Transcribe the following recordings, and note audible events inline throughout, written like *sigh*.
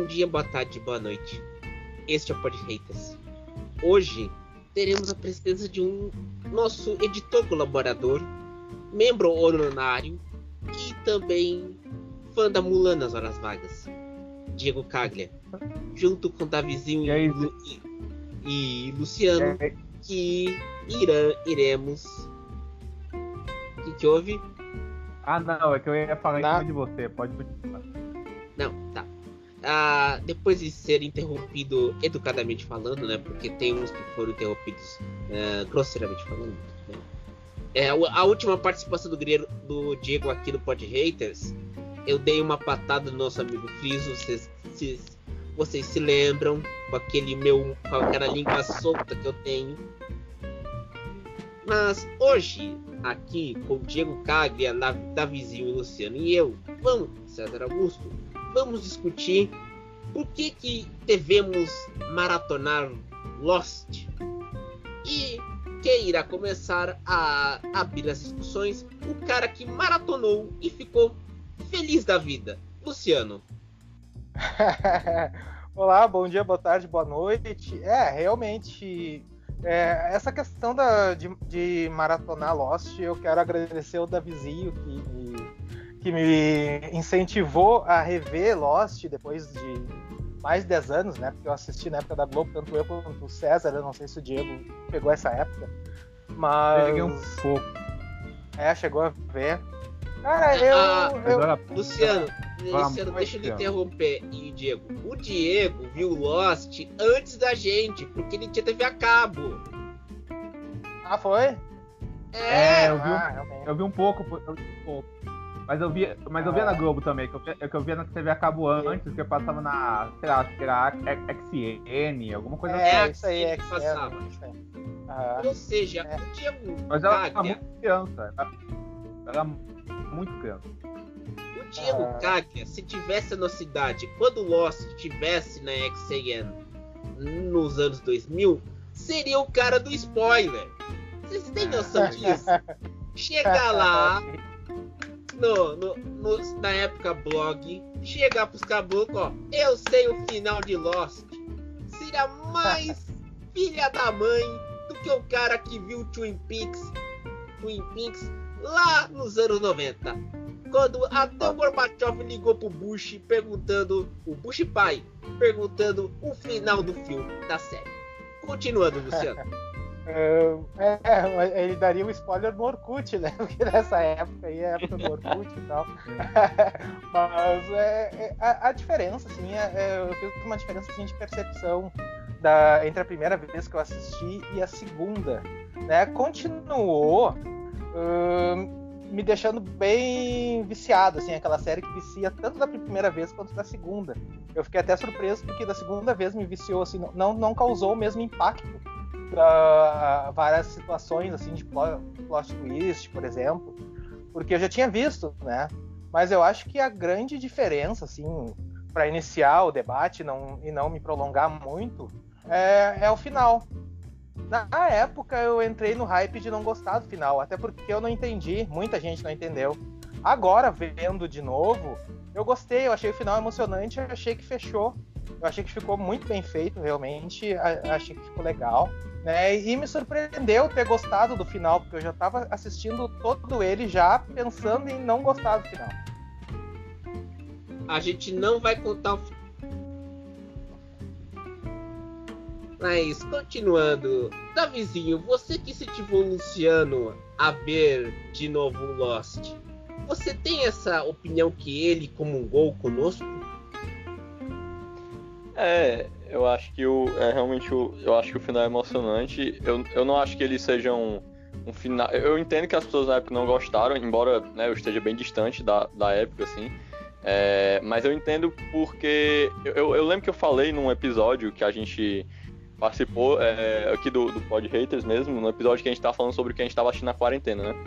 bom dia, boa tarde, boa noite. Este é o Pod Haters. Hoje teremos a presença de um nosso editor colaborador, membro honorário e também fã da Mulan nas horas vagas, Diego Caglia, junto com Davizinho E aí, e, Lu- e- e Luciano, É, que irã, iremos. O que, que houve? Ah, não, é que eu ia falar em cima de você, pode continuar. Não, tá. Ah, depois de ser interrompido educadamente falando, né? Porque tem uns que foram interrompidos ah, grosseiramente falando. Né? É, a última participação do, do Diego aqui no Pod Haters, eu dei uma patada no nosso amigo Friso. Vocês, se, vocês se lembram com aquele meu. com aquela língua solta que eu tenho. Mas hoje, aqui com o Diego Caglia, Davizinho e Luciano e eu, vamos, César Augusto, vamos discutir por que, que devemos maratonar Lost. E quem irá começar a abrir as discussões? O cara que maratonou e ficou feliz da vida, Luciano. *laughs* Olá, bom dia, boa tarde, boa noite. É, realmente, é, essa questão da, de, de maratonar Lost, eu quero agradecer o Davizinho que que me incentivou a rever Lost depois de mais de 10 anos, né? Porque eu assisti na época da Globo, tanto eu quanto o César, eu não sei se o Diego pegou essa época. Mas. Peguei um pouco. É, chegou a ver. Cara, eu. Ah, eu- Agora, Luciano, Vamos, Luciano, deixa eu lhe interromper. E Diego, o Diego viu Lost antes da gente, porque ele tinha TV a cabo. Ah, foi? É, eu vi, um- Ah, eu vi um pouco, eu vi um pouco. Mas eu via, mas eu via na Globo também, que eu, via- que eu via na TV a cabo antes, que eu passava na, sei lá, acho que era XN, alguma coisa assim. É, assim isso aí, é que que passava. Ah, Ou seja, É. o Diego Mas ela era Caglia, muito criança. Ela era muito criança. o Diego Ah. Caglia, se tivesse a nossa idade, quando Lost tivesse na XAN nos anos 2000, seria o cara do spoiler. Vocês têm noção *laughs* disso? Chega lá, *laughs* no, no, no- na época blog, chegar pros caboclos, ó, eu sei o final de Lost. Seria mais *laughs* filha da mãe do que o cara que viu Twin Peaks, Twin Peaks lá nos anos 90. Quando até o Gorbachev ligou pro Bush perguntando, o Bush pai, perguntando o final do filme, da série. Continuando, Luciano. *laughs* É, é, ele daria um spoiler no Orkut, né? *laughs* Porque nessa época aí é a época do Orkut e tal. *laughs* Mas é, é, a, a diferença, assim, é, é, eu fiz uma diferença assim, de percepção da, entre a primeira vez que eu assisti e a segunda. Né? Continuou hum, me deixando bem viciado, assim, aquela série que vicia tanto da primeira vez quanto da segunda. Eu fiquei até surpreso porque da segunda vez me viciou, assim, não, não causou o mesmo impacto para várias situações assim de plot, twist, por exemplo, porque eu já tinha visto, né? Mas eu acho que a grande diferença, assim, para iniciar o debate não, e não me prolongar muito, é, é o final. Na época eu entrei no hype de não gostar do final, até porque eu não entendi, muita gente não entendeu. Agora, vendo de novo, eu gostei, eu achei o final emocionante, eu achei que fechou. Eu achei que ficou muito bem feito, realmente. Achei que ficou legal. Né? E me surpreendeu ter gostado do final, porque eu já estava assistindo todo ele já pensando em não gostar do final. A gente não vai contar o Mas, continuando. Davizinho, você que incentivou o Luciano a ver de novo o Lost, você tem essa opinião que ele comungou conosco? É, eu acho que o. É realmente o. Eu acho que o final é emocionante. Eu, eu não acho que ele seja um, um final. Eu entendo que as pessoas na época não gostaram, embora né, eu esteja bem distante da, da época, assim. É, mas eu entendo porque. Eu, eu- lembro que eu falei num episódio que a gente participou é, aqui do, do Pod Haters mesmo, no episódio que a gente tava falando sobre o que a gente tava assistindo na quarentena, né?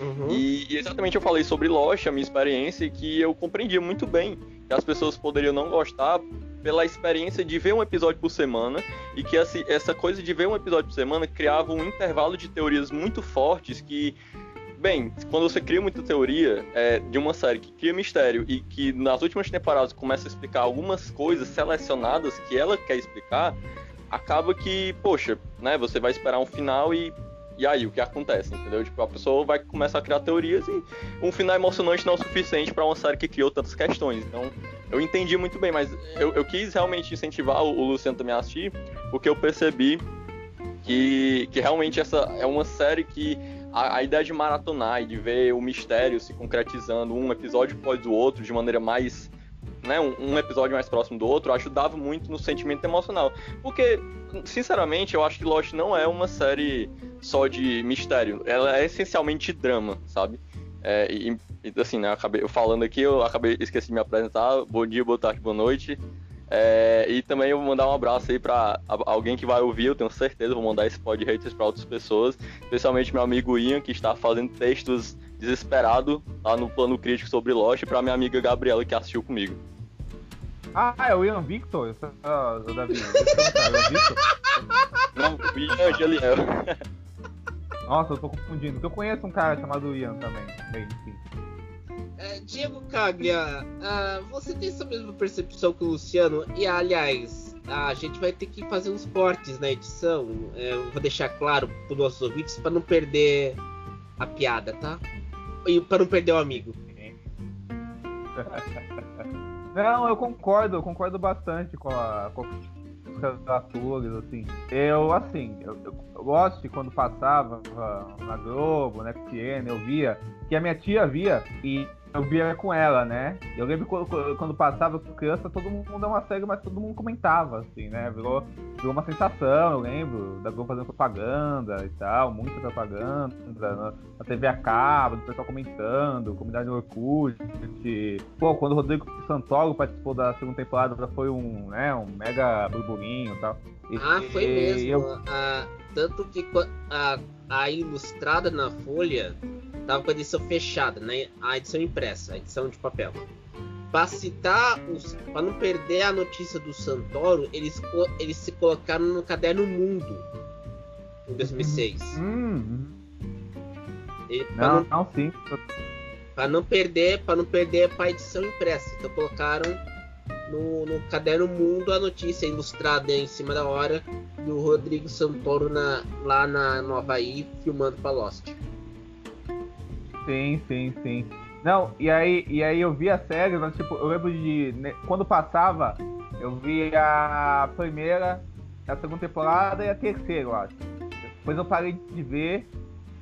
Uhum. E, e exatamente eu falei sobre Lost, a minha experiência, e que eu compreendia muito bem que as pessoas poderiam não gostar pela experiência de ver um episódio por semana e que essa, coisa de ver um episódio por semana criava um intervalo de teorias muito fortes que bem, quando você cria muita teoria é, de uma série que cria mistério e que nas últimas temporadas começa a explicar algumas coisas selecionadas que ela quer explicar, acaba que, poxa, né, você vai esperar um final e e aí, o que acontece, entendeu? Tipo, a pessoa vai começar a criar teorias e um final emocionante não é o suficiente para uma série que criou tantas questões. Então, eu entendi muito bem, mas eu, eu quis realmente incentivar o, o Luciano também a assistir, porque eu percebi que, que realmente essa é uma série que a, a, ideia de maratonar e de ver o mistério se concretizando um episódio após o outro de maneira mais né, um, um, episódio mais próximo do outro, ajudava muito no sentimento emocional. Porque, sinceramente, eu acho que Lost não é uma série só de mistério. Ela é essencialmente drama, sabe? É, e, e, assim, né, eu, acabei, eu falando aqui, eu acabei esqueci de me apresentar. Bom dia, boa tarde, boa noite. É, e também eu vou mandar um abraço aí para alguém que vai ouvir, eu tenho certeza, vou mandar esse pod haters para outras pessoas, especialmente meu amigo Ian, que está fazendo textos desesperado lá no plano crítico sobre Lost, e para minha amiga Gabriela, que assistiu comigo. Ah, é o Ian Victor? Ah, o Davi. É o Victor? Não, o Ian Angeliel. Nossa, eu tô confundindo, porque eu conheço um cara chamado Ian também. Bem. É, Diego Caglia, uh, você tem essa mesma percepção que o Luciano? E aliás, a gente vai ter que fazer uns cortes na edição. É, vou deixar claro para os nossos ouvintes para não perder a piada, tá? E para não perder o amigo. *laughs* Não, eu concordo, eu concordo bastante com, a, com os atores, assim. Eu, assim, eu, eu gosto de quando passava na Globo, na XN, eu via, que a minha tia via e eu via com ela, né? Eu lembro quando, quando passava criança, todo mundo é uma série, mas todo mundo comentava, assim, né? Virou, virou uma sensação, eu lembro, da Globo fazendo propaganda e tal, muita propaganda, na, na TV a cabo, do pessoal comentando, comunidade do Orkut. Pô, quando o Rodrigo Santoro participou da segunda temporada, foi um, né, um mega burburinho e tal. E, ah, foi mesmo. Eu... Ah, tanto que a, a ilustrada na Folha tava com a edição fechada, né? A edição impressa, a edição de papel. Para citar os, para não perder a notícia do Santoro, eles eles se colocaram no caderno Mundo em 2006. Hum, E, não, não, não, sim. Para não perder, para não perder para edição impressa, então colocaram no, no caderno Mundo a notícia ilustrada em cima da hora do Rodrigo Santoro na, lá na Nova Havaí filmando para Lost. Sim, sim, sim. Não, e aí, e aí eu vi a série, mas, tipo, eu lembro de. Né, quando passava, eu vi a primeira, a segunda temporada e a terceira, eu acho. Depois eu parei de ver,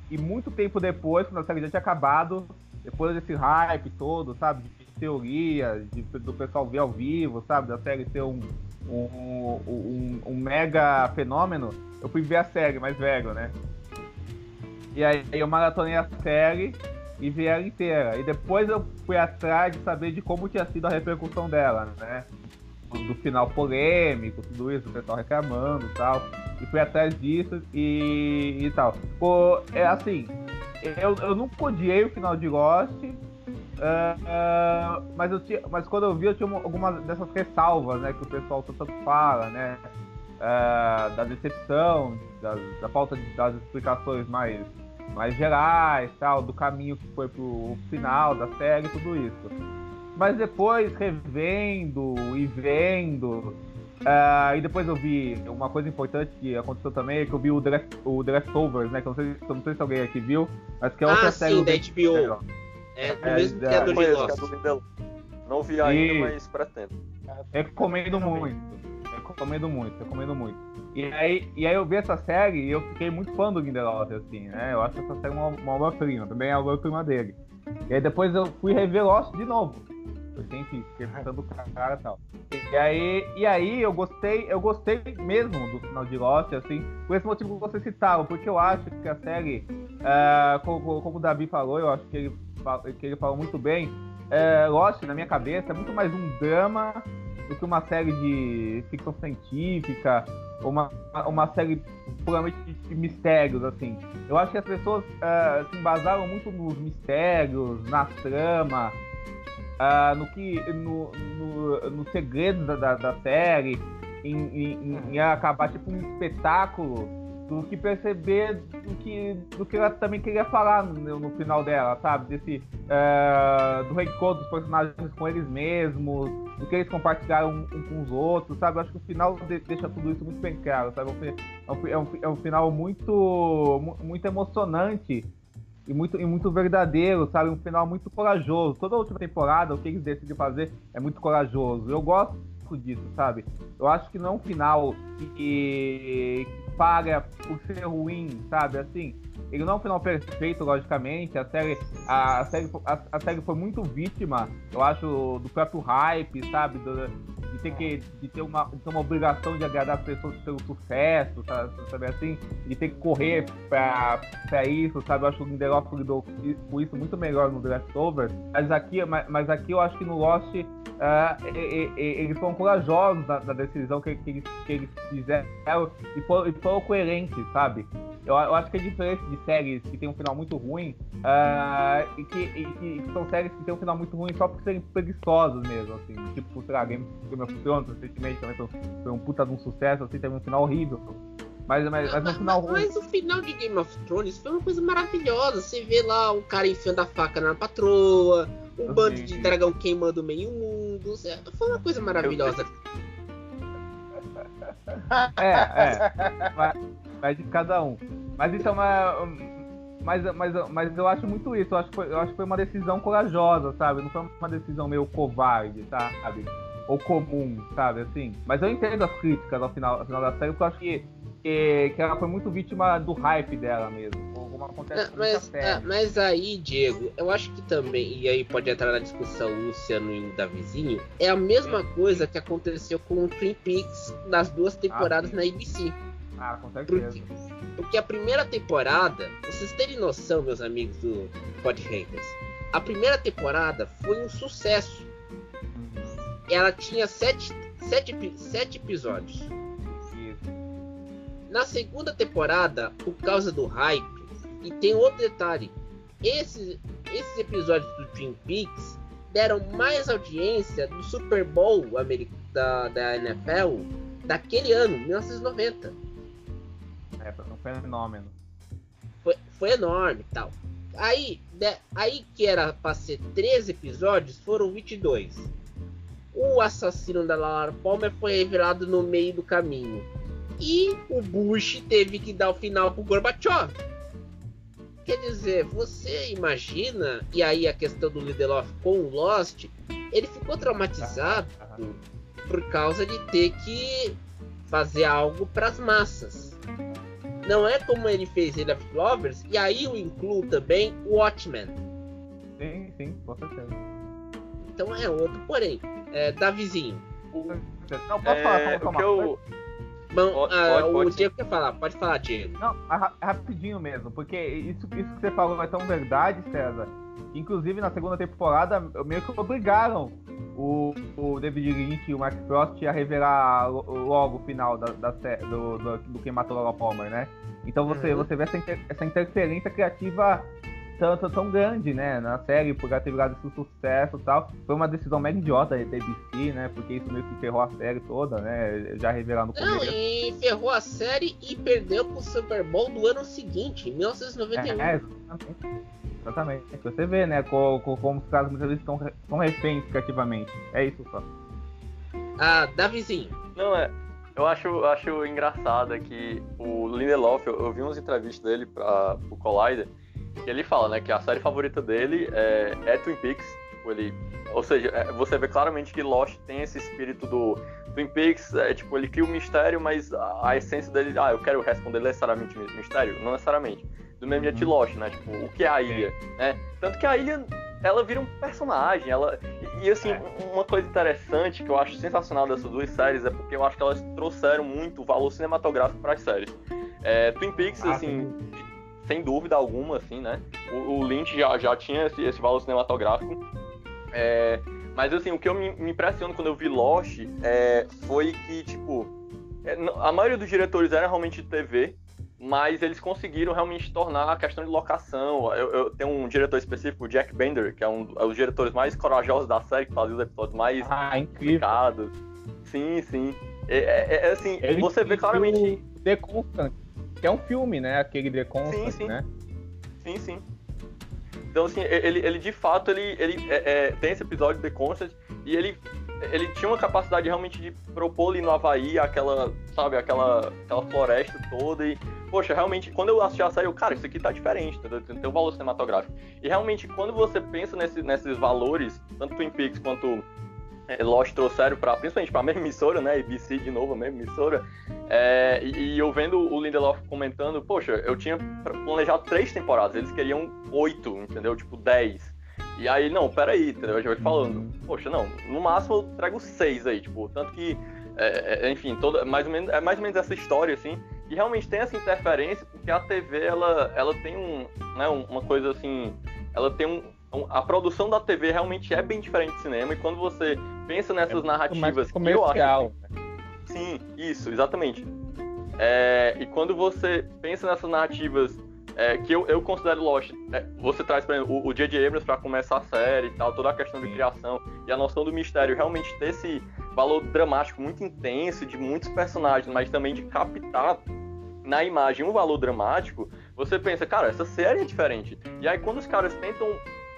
e muito tempo depois, quando a série já tinha acabado, depois desse hype todo, sabe? De teoria, de, do pessoal ver ao vivo, sabe? Da série ser um, um, um, um mega fenômeno, eu fui ver a série mais velho, né? E aí eu maratonei a série e vi ela inteira. E depois eu fui atrás de saber de como tinha sido a repercussão dela, né? Do final polêmico, tudo isso, o pessoal reclamando e tal. E fui atrás disso e, e tal. Pô, é assim, eu, eu nunca odiei o final de Lost, uh, uh, mas, eu tinha, mas quando eu vi, eu tinha algumas dessas ressalvas, né? Que o pessoal tanto fala, né? Uh, da decepção, da, da falta de, das explicações mais mais gerais, tal, do caminho que foi pro final da série, tudo isso. Mas depois, revendo e vendo, uh, e depois eu vi uma coisa importante que aconteceu também, que eu vi o The, o The Leftovers, né, que eu não, sei, eu não sei se alguém aqui viu, mas que é outra ah, série... sim, da HBO. É, é, mesmo que a do Lindelof. Não vi ainda, e... mas pretendo. Recomendo muito. Recomendo muito, recomendo muito. E aí, e aí eu vi essa série e eu fiquei muito fã do Lindelof, assim, né? Eu acho essa série uma, uma obra-prima, também é a obra-prima dele. E aí depois eu fui rever Lost de novo. Porque, enfim, fiquei pensando o cara e tal. E aí, e aí eu gostei, eu gostei mesmo do final de Lost, assim, por esse motivo que você citava, porque eu acho que a série, uh, como, como, o Davi falou, eu acho que ele, que ele falou muito bem, uh, Lost, na minha cabeça, é muito mais um drama do que uma série de ficção científica, uma, uma série puramente de mistérios, assim. Eu acho que as pessoas uh, se embasaram muito nos mistérios, na trama, uh, no que. no, no, no segredo da, da, série, em, em, em, acabar tipo um espetáculo do que perceber do que, do que ela também queria falar no, no final dela, sabe? Desse uh, do reencontro dos personagens com eles mesmos, do que eles compartilharam um, um, com os outros, sabe? Eu acho que o final de, deixa tudo isso muito bem claro, sabe? É um, é um, é um final muito, muito emocionante e muito, e muito verdadeiro, sabe? Um final muito corajoso. Toda a última temporada, o que eles decidem fazer é muito corajoso. Eu gosto disso, sabe? Eu acho que não é um final que, que paga por ser ruim, sabe? Assim, ele não é um final perfeito, logicamente. A série, a, a série, a, a, série foi muito vítima, eu acho, do próprio hype, sabe? Do, de ter que de ter uma, de ter uma obrigação de agradar as pessoas pelo sucesso, sabe, sabe assim? De ter que correr pra, pra isso, sabe? Eu acho que o Lindelof lidou com isso muito melhor no Leftovers. Mas aqui, mas aqui eu acho que no Lost uh, e, e, eles foram corajosos na, na decisão que, que, eles, que, eles, fizeram e foram, e foram coerentes, sabe? Eu, eu, acho que é diferente de séries que tem um final muito ruim uh, e, que, e, que, são séries que tem um final muito ruim só por serem preguiçosas mesmo, assim. Tipo, sei lá, Game, Game of Thrones recentemente também foi, foi um puta de um sucesso, assim, teve um final horrível. Mas, mas, mas, mas, final mas, mas o final de Game of Thrones foi uma coisa maravilhosa. Você vê lá o cara enfiando a faca na patroa, um bando de dragão queimando meio mundo. Foi uma coisa maravilhosa. *laughs* É, é. Vai de cada um. Mas então, mas, mas, mas eu acho muito isso. Eu acho, que foi, eu acho que foi uma decisão corajosa, sabe? Não foi uma decisão meio covarde, sabe? Ou comum, sabe? Assim. Mas eu entendo as críticas ao final, ao final da série, porque eu acho que, que, que ela foi muito vítima do hype dela mesmo como acontece com mas, ah, mas aí, Diego, eu acho que também, e aí pode entrar na discussão Luciano e o Davizinho, é a mesma coisa que aconteceu com o Twin Peaks nas duas temporadas ah, na ABC. Ah, com certeza. Porque, porque, a primeira temporada, vocês terem noção, meus amigos do Pod a primeira temporada foi um sucesso. Uhum. Ela tinha sete, sete, sete episódios. Na segunda temporada, por causa do hype, e tem outro detalhe: esses, esses episódios do Twin Peaks deram mais audiência do Super Bowl da, da NFL daquele ano, 1990. É, foi um fenômeno. Foi, foi enorme tal. Aí, de, aí que era para ser 13 episódios, foram 22. O assassino da Laura Palmer foi revelado no meio do caminho. E o Bush teve que dar o final pro Gorbachev. Quer dizer, você imagina, e aí a questão do Lindelof com o Lost, ele ficou traumatizado por causa de ter que fazer algo para as massas. Não é como ele fez em Left Lovers, e aí eu incluo também o Watchmen. Sim, sim, com certeza. Então é outro, porém, é, Davizinho. Não, pode falar, é, o que eu, Bom, pode, uh, pode, pode o Diego quer falar, pode falar, Diego. Não, rapidinho mesmo, porque isso, isso que você falou é tão verdade, César. Inclusive na segunda temporada, meio que obrigaram o, o David Lynch e o Mark Frost a revelar logo o final da, da do, do, do Quem Matou Laura Palmer, né? Então você, uhum. você vê essa, inter, essa interferência criativa tão, tão, tão, grande, né, na série, por ela ter virado esse sucesso e tal. Foi uma decisão mega idiota da ABC, né, porque isso meio que ferrou a série toda, né, já revelando no começo. Não, e ferrou a série e perdeu pro Super Bowl do ano seguinte, 1991. É, exatamente. Exatamente. Você vê, né, como, como os caras muitas vezes estão, estão reféns criativamente. É isso só. Ah, Davizinho. Não, é... Eu acho, acho engraçado que o Lindelof, eu, eu vi uns entrevistas dele para o Collider, ele fala, né, que a série favorita dele é, é Twin Peaks. Ele, ou seja, é, você vê claramente que Lost tem esse espírito do Twin Peaks, é, tipo, ele cria um mistério, mas a, a essência dele, ah, eu quero responder necessariamente mistério? Não necessariamente. Do mesmo jeito de Lost, né? Tipo, o que é a ilha, né? Tanto que a ilha, ela vira um personagem, ela... E, e assim, é. uma coisa interessante que eu acho sensacional dessas duas séries é porque eu acho que elas trouxeram muito valor cinematográfico para as séries. É, Twin Peaks, ah, assim, sem dúvida alguma, assim, né? O, o Lynch já, já tinha esse, esse valor cinematográfico. É, mas, assim, o que eu me, me impressiono quando eu vi Lost é, foi que, tipo, é, a maioria dos diretores era realmente de TV, mas eles conseguiram realmente tornar a questão de locação. Eu, eu tenho um diretor específico, Jack Bender, que é um, é um dos diretores mais corajosos da série, que fazia os episódios mais ah, complicados. Sim, sim. É, é, é assim, Ele você vê claramente. The Constant que é um filme, né? Aquele The Constant, sim, sim. né? Sim, sim. Então, assim, ele, ele de fato, ele, ele é, é, tem esse episódio de The Constant e ele, ele tinha uma capacidade realmente de propor ali no Havaí aquela, sabe, aquela, aquela floresta toda e, poxa, realmente, quando eu assisti a série, eu, cara, isso aqui tá diferente, entendeu? Tem um valor cinematográfico. E realmente, quando você pensa nesse, nesses valores, tanto Twin Peaks quanto Lost trouxeram para principalmente para a mesma emissora, né? ABC de novo, a mesma emissora. É, e, e, eu vendo o Lindelof comentando, poxa, eu tinha planejado três temporadas, eles queriam oito, entendeu? Tipo, dez. E aí, não, peraí, entendeu? Eu já vai falando, poxa, não, no máximo eu trago seis aí, tipo, tanto que, é, é, enfim, toda, mais ou menos, é mais ou menos essa história, assim, e realmente tem essa interferência, porque a TV, ela, ela tem um, né, uma coisa assim, ela tem um, a produção da TV realmente é bem diferente do cinema, e quando você pensa nessas é narrativas que eu acho. Sim, isso, exatamente. É, e quando você pensa nessas narrativas é, que eu, eu considero Lost, é, você traz, por exemplo, o J.J. Abrams para começar a série e tal, toda a questão de criação e a noção do mistério, realmente ter esse valor dramático muito intenso de muitos personagens, mas também de captar na imagem um valor dramático, você pensa, cara, essa série é diferente. E aí quando os caras tentam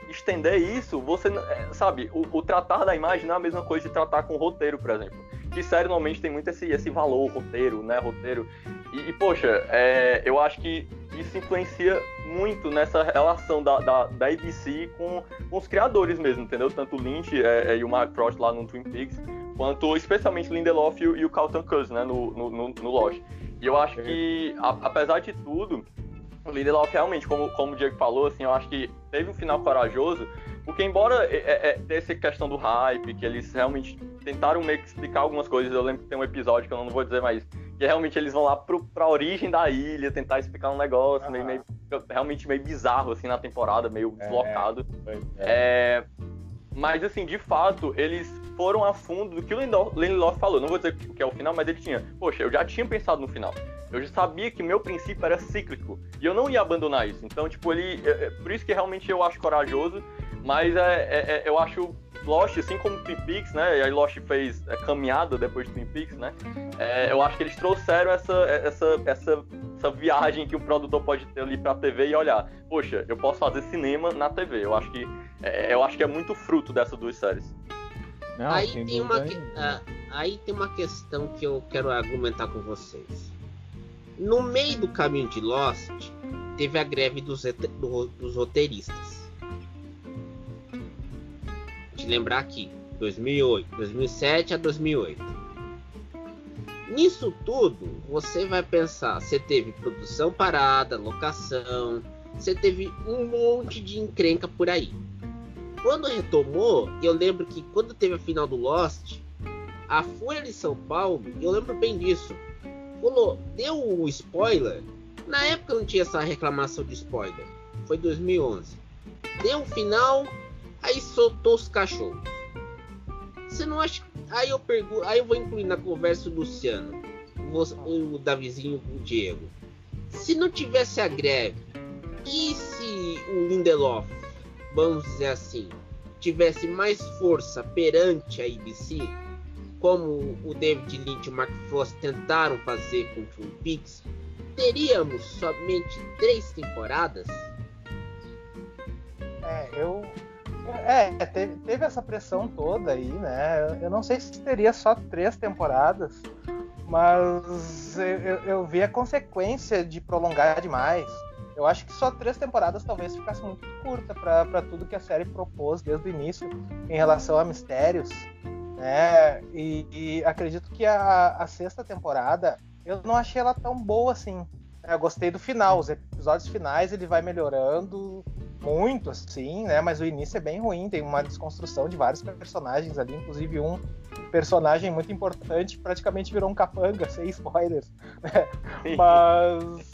estender isso, você é, sabe, o, o, tratar da imagem não é a mesma coisa de tratar com o roteiro, por exemplo. Que série normalmente tem muito esse, esse valor, roteiro, né? Roteiro. E, e poxa, é, eu acho que isso influencia muito nessa relação da, da, da ABC com, com, os criadores mesmo, entendeu? Tanto o Lynch é, é, e o Mark Frost lá no Twin Peaks, quanto especialmente Lindelof e o, e o Carlton Cuse, né? No, no, no, no Lost. E eu acho que, a, apesar de tudo, o Lindelof realmente, como, como o Diego falou, assim, eu acho que teve um final corajoso, porque embora é, é, é essa questão do hype, que eles realmente tentaram meio que explicar algumas coisas, eu lembro que tem um episódio que eu não vou dizer mais, que realmente eles vão lá pro, pra origem da ilha, tentar explicar um negócio uhum. meio, meio, realmente meio bizarro, assim, na temporada, meio é, deslocado. É. mas, assim, de fato, eles foram a fundo do que o Lindelof falou. Não vou dizer o que é o final, mas ele tinha. Poxa, eu já tinha pensado no final. Eu já sabia que meu princípio era cíclico. E eu não ia abandonar isso. Então, tipo, ele. É, é, por isso que realmente eu acho corajoso. Mas é, é, é eu acho Lost, assim como Twin Peaks, né? E aí Lost fez a caminhada depois de Twin Peaks, né? É, eu acho que eles trouxeram essa, essa, essa, essa viagem que o produtor pode ter ali pra TV e olhar, poxa, eu posso fazer cinema na TV. Eu acho que é, eu acho que é muito fruto dessas duas séries. Não, aí, tem uma, uh, aí tem uma questão que eu quero argumentar com vocês. No meio do caminho de Lost, teve a greve dos, dos roteiristas. Te lembrar aqui, 2008, 2007 a 2008. Nisso tudo, você vai pensar, você teve produção parada, locação, você teve um monte de encrenca por aí quando retomou, eu lembro que quando teve a final do Lost, a Folha de São Paulo, eu lembro bem disso, falou, deu o spoiler. Na época não tinha essa reclamação de spoiler. Foi 2011. Deu o final, aí soltou os cachorros. Você não acha? Aí eu pergunto, aí eu vou incluir na conversa o Luciano, o Davizinho, o Diego. Se não tivesse a greve, e se o Lindelof vamos dizer assim, tivesse mais força perante a ABC, como o David Lynch e o Mark Frost tentaram fazer com Twin Peaks, teríamos somente três temporadas? É, eu. É, teve, teve essa pressão toda aí, né? Eu não sei se teria só três temporadas, mas eu, eu, eu vi a consequência de prolongar demais. Eu acho que só três temporadas talvez ficasse muito curta para tudo que a série propôs desde o início em relação a mistérios. Né? E, e acredito que a, a, sexta temporada eu não achei ela tão boa assim. Eu gostei do final, os episódios finais ele vai melhorando muito, assim, né? Mas o início é bem ruim, tem uma desconstrução de vários personagens ali, inclusive um personagem muito importante praticamente virou um capanga, *laughs* sem spoilers. Né? mas,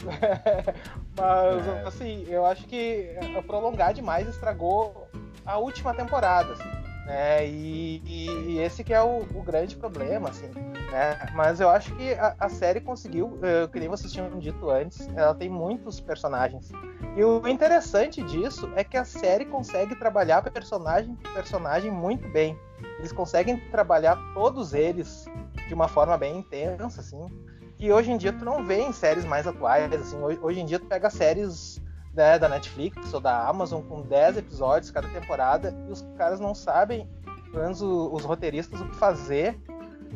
*laughs* mas é. assim, eu acho que prolongar demais estragou a última temporada, assim. Né? E, e, esse que é o, o, grande problema, assim, né? Mas eu acho que a, a série conseguiu, uh, que nem vocês tinham dito antes, ela tem muitos personagens. E o interessante disso é que a série consegue trabalhar personagem por personagem muito bem. Eles conseguem trabalhar todos eles de uma forma bem intensa, assim. que hoje em dia tu não vê em séries mais atuais. Assim, hoje, hoje em dia tu pega séries né, da Netflix ou da Amazon com 10 episódios cada temporada e os caras não sabem, pelo menos os, roteiristas, o que fazer.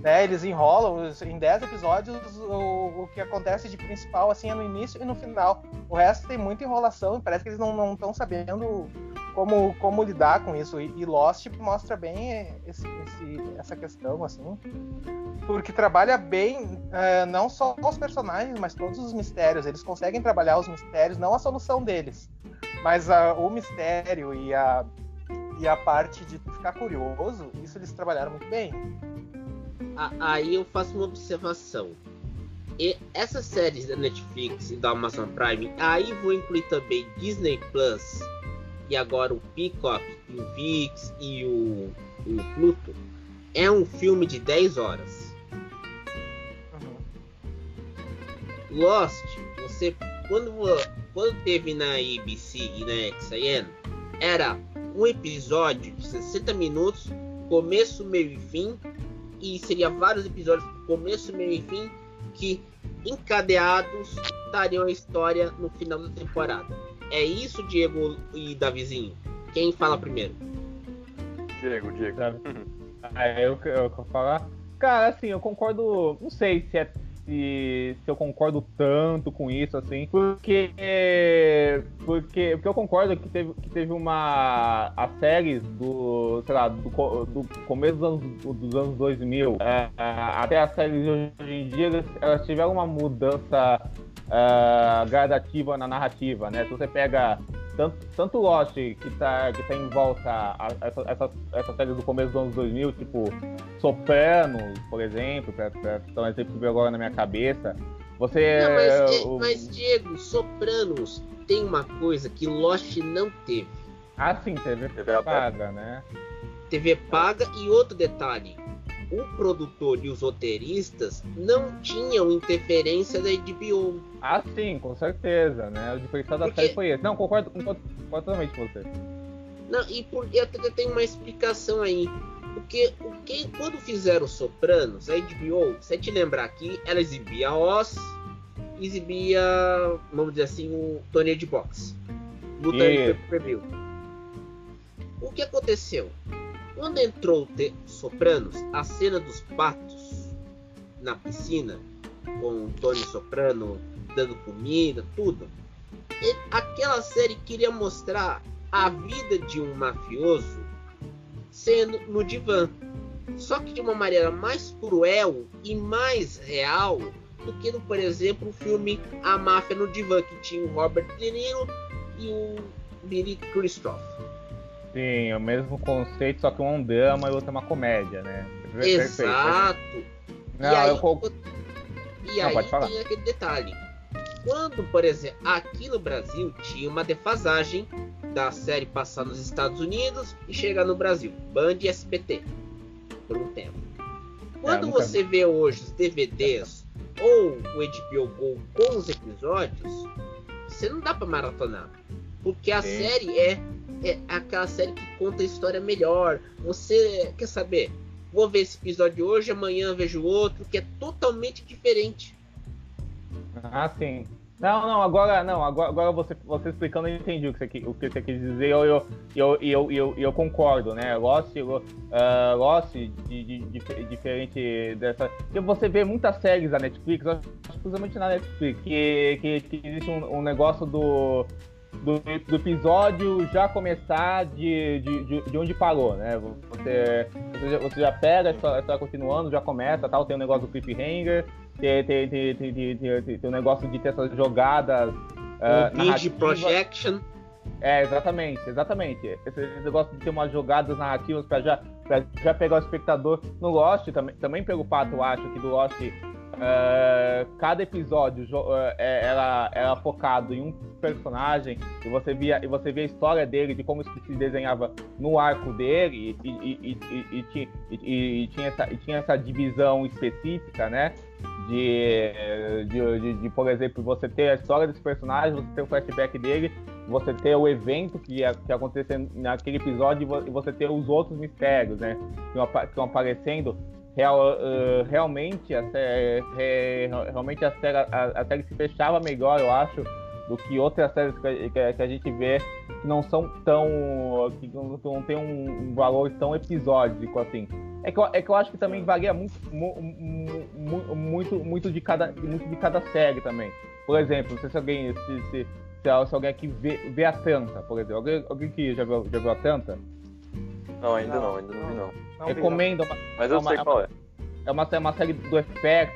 Né, eles enrolam em 10 episódios o, o, que acontece de principal assim é no início e no final. O resto tem muita enrolação e parece que eles não estão sabendo como, como lidar com isso. E, e Lost mostra bem esse, esse, essa questão, assim, porque trabalha bem é, não só os personagens, mas todos os mistérios. Eles conseguem trabalhar os mistérios, não a solução deles, mas o mistério e a, e a parte de ficar curioso, isso eles trabalharam muito bem. Aí eu faço uma observação. E essas séries da Netflix e da Amazon Prime, aí vou incluir também Disney Plus e agora o Peacock, o VIX e o, o Pluto, é um filme de 10 horas. Uhum. Lost, você quando, quando teve na ABC e na XN, era um episódio de 60 minutos, começo, meio e fim, e seria vários episódios começo, meio e fim que encadeados dariam a história no final da temporada. É isso, Diego e Davizinho? Quem fala primeiro? Diego, Diego. Ah, eu, eu, eu falar? Cara, assim, eu concordo. Não sei se é se, se eu concordo tanto com isso, assim, porque, porque, porque eu concordo que teve, que teve uma. As séries do, sei lá, do, do começo dos anos, dos anos 2000 é, é, até as séries de hoje em dia, elas tiveram uma mudança uh, gradativa na narrativa, né? Se você pega tanto, tanto Lost, que tá, que tá em volta a, essa, essa, essa série do começo dos anos 2000, tipo Sopranos, por exemplo, pra, pra dar um exemplo que veio agora na minha cabeça. Você. Não, mas, o... mas, Diego, Sopranos tem uma coisa que Lost não teve. Ah, sim, TV, TV paga, né? TV paga e outro detalhe o produtor e os roteiristas não tinham interferência da HBO. Ah, sim, com certeza, né? O diferencial da Porque... série foi esse. Não, concordo, concordo, concordo totalmente com você. Não, e por, eu até tenho uma explicação aí. Porque o que, quando fizeram Sopranos, a HBO, se te lembrar aqui, ela exibia Oz, exibia, vamos dizer assim, o torneio de boxe. Luta e... pay O que aconteceu? Quando entrou The Sopranos, a cena dos patos na piscina, com o Tony Soprano dando comida, tudo. Aquela série queria mostrar a vida de um mafioso sendo no divã. Só que de uma maneira mais cruel e mais real do que, no, por exemplo, o filme A Máfia no Divã, que tinha o Robert De Niro e o Billy Christoph. Sim, o mesmo conceito, só que um é um drama e outro é uma comédia, né? Exato. Não, e aí, eu... e aí tem aquele detalhe. Quando, por exemplo, aqui no Brasil tinha uma defasagem da série passar nos Estados Unidos e chegar no Brasil, Band e SBT, por um tempo. Quando é, você vê hoje os DVDs *laughs* ou o HBO Go com os episódios, você não dá para maratonar, porque a Sim. série é é aquela série que conta a história melhor. Você quer saber? Vou ver esse episódio hoje, amanhã vejo outro, que é totalmente diferente. Ah, sim. Não, não, agora não, agora, agora você, você explicando eu entendi o que você, o que você quis dizer, eu, eu, eu, eu, eu, eu concordo, né? Lost, uh, Lost de, de, de, diferente dessa. Porque você vê muitas séries da Netflix, principalmente na Netflix, que, que, que existe um, um negócio do do, do episódio já começar de, de, de, onde parou, né? Você, você, já, você já pega a continuando, já começa, tal, tem o um negócio do cliffhanger, tem, tem, tem, tem, tem, tem, tem um negócio de ter essas jogadas. Um uh, de projection. É, exatamente, exatamente. Esse, negócio de ter umas jogadas narrativas para já, já pegar o espectador no Lost, também, também pegou o acho, que do Lost Uh, cada episódio uh, era, era focado em um personagem e você via e você via a história dele de como isso se desenhava no arco dele e, e, e, e, tinha, essa, tinha essa divisão específica né? De, de, de, de, por exemplo você ter a história desse personagem você ter o flashback dele você ter o evento que ia, que naquele episódio e você ter os outros mistérios né? Que iam aparecendo real, uh, realmente, a série, realmente a série, a, a série se fechava melhor, eu acho, do que outras séries que, que, que, a gente vê que não são tão. que não, não tem um, valor tão episódico assim. É que, eu, é que eu acho que também varia muito, muito, muito, muito, de, cada, muito de cada série também. Por exemplo, não sei se alguém. Se, se, se, se alguém aqui vê, vê a Tanta, por exemplo. Alguém, alguém que já viu, já viu a Tanta? Não, ainda não, não ainda não vi não. não Recomendo. Mas eu uma, sei qual é. É uma, é uma série do FX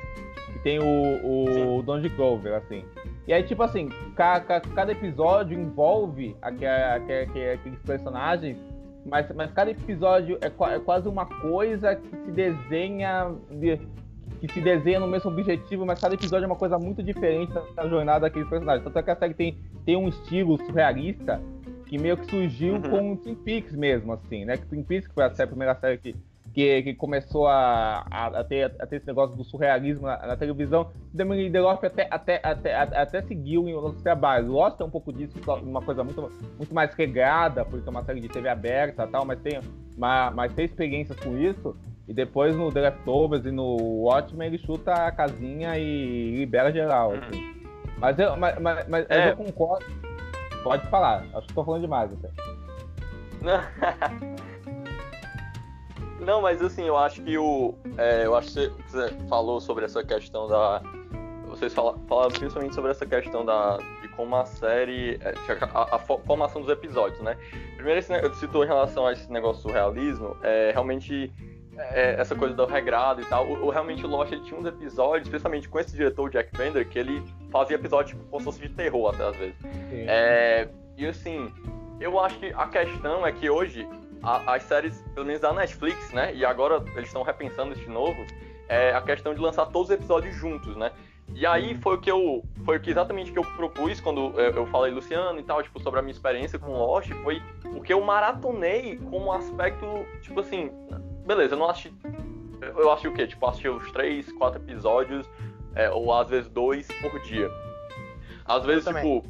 que tem o, o Donald Glover, assim. E aí, tipo assim, cada, cada episódio envolve aqueles personagens, mas, mas cada episódio é, é, quase uma coisa que se desenha. que se desenha no mesmo objetivo, mas cada episódio é uma coisa muito diferente da jornada daqueles personagens. Tanto é que a série tem, tem um estilo surrealista que meio que surgiu uhum. com Twin Peaks mesmo, assim, né? Que Twin Peaks que foi a, série, a primeira série que, que, que começou a, a, a, ter, a ter esse negócio do surrealismo na, na televisão. Damon Lindelof até, até, até, até seguiu em outros trabalhos. Lost é um pouco disso, uma coisa muito, muito mais regrada, porque é uma série de TV aberta tal, mas tem, mas, mas tem experiências com isso. E depois no The Leftovers e no Watchmen ele chuta a casinha e libera geral. Uhum. Assim. Mas, eu, mas, mas, mas é. eu concordo. Pode falar, acho que tô falando demais até. *laughs* Não, mas assim, eu acho que o. É, eu acho que você falou sobre essa questão da. Vocês falaram principalmente sobre essa questão da, de como a série. É, a, a, formação dos episódios, né? Primeiro, esse, eu citou em relação a esse negócio do realismo, é, realmente. É, essa coisa do regrado e tal. O, o, realmente Lost ele tinha uns episódios, especialmente com esse diretor, Jack Bender, que ele fazia episódios tipo, como se fosse de terror até às vezes. É, e assim, eu acho que a questão é que hoje a, as séries, pelo menos da Netflix, né? E agora eles estão repensando isso de novo, é a questão de lançar todos os episódios juntos, né? E aí uhum. foi o que eu. Foi o que exatamente que eu propus quando eu, eu falei Luciano e tal, tipo, sobre a minha experiência com Lost, foi o que eu maratonei como aspecto, tipo assim, beleza, eu não assisti. Eu assisti o quê? Tipo, assisti os três, quatro episódios, é, ou às vezes dois por dia. Às vezes, tipo,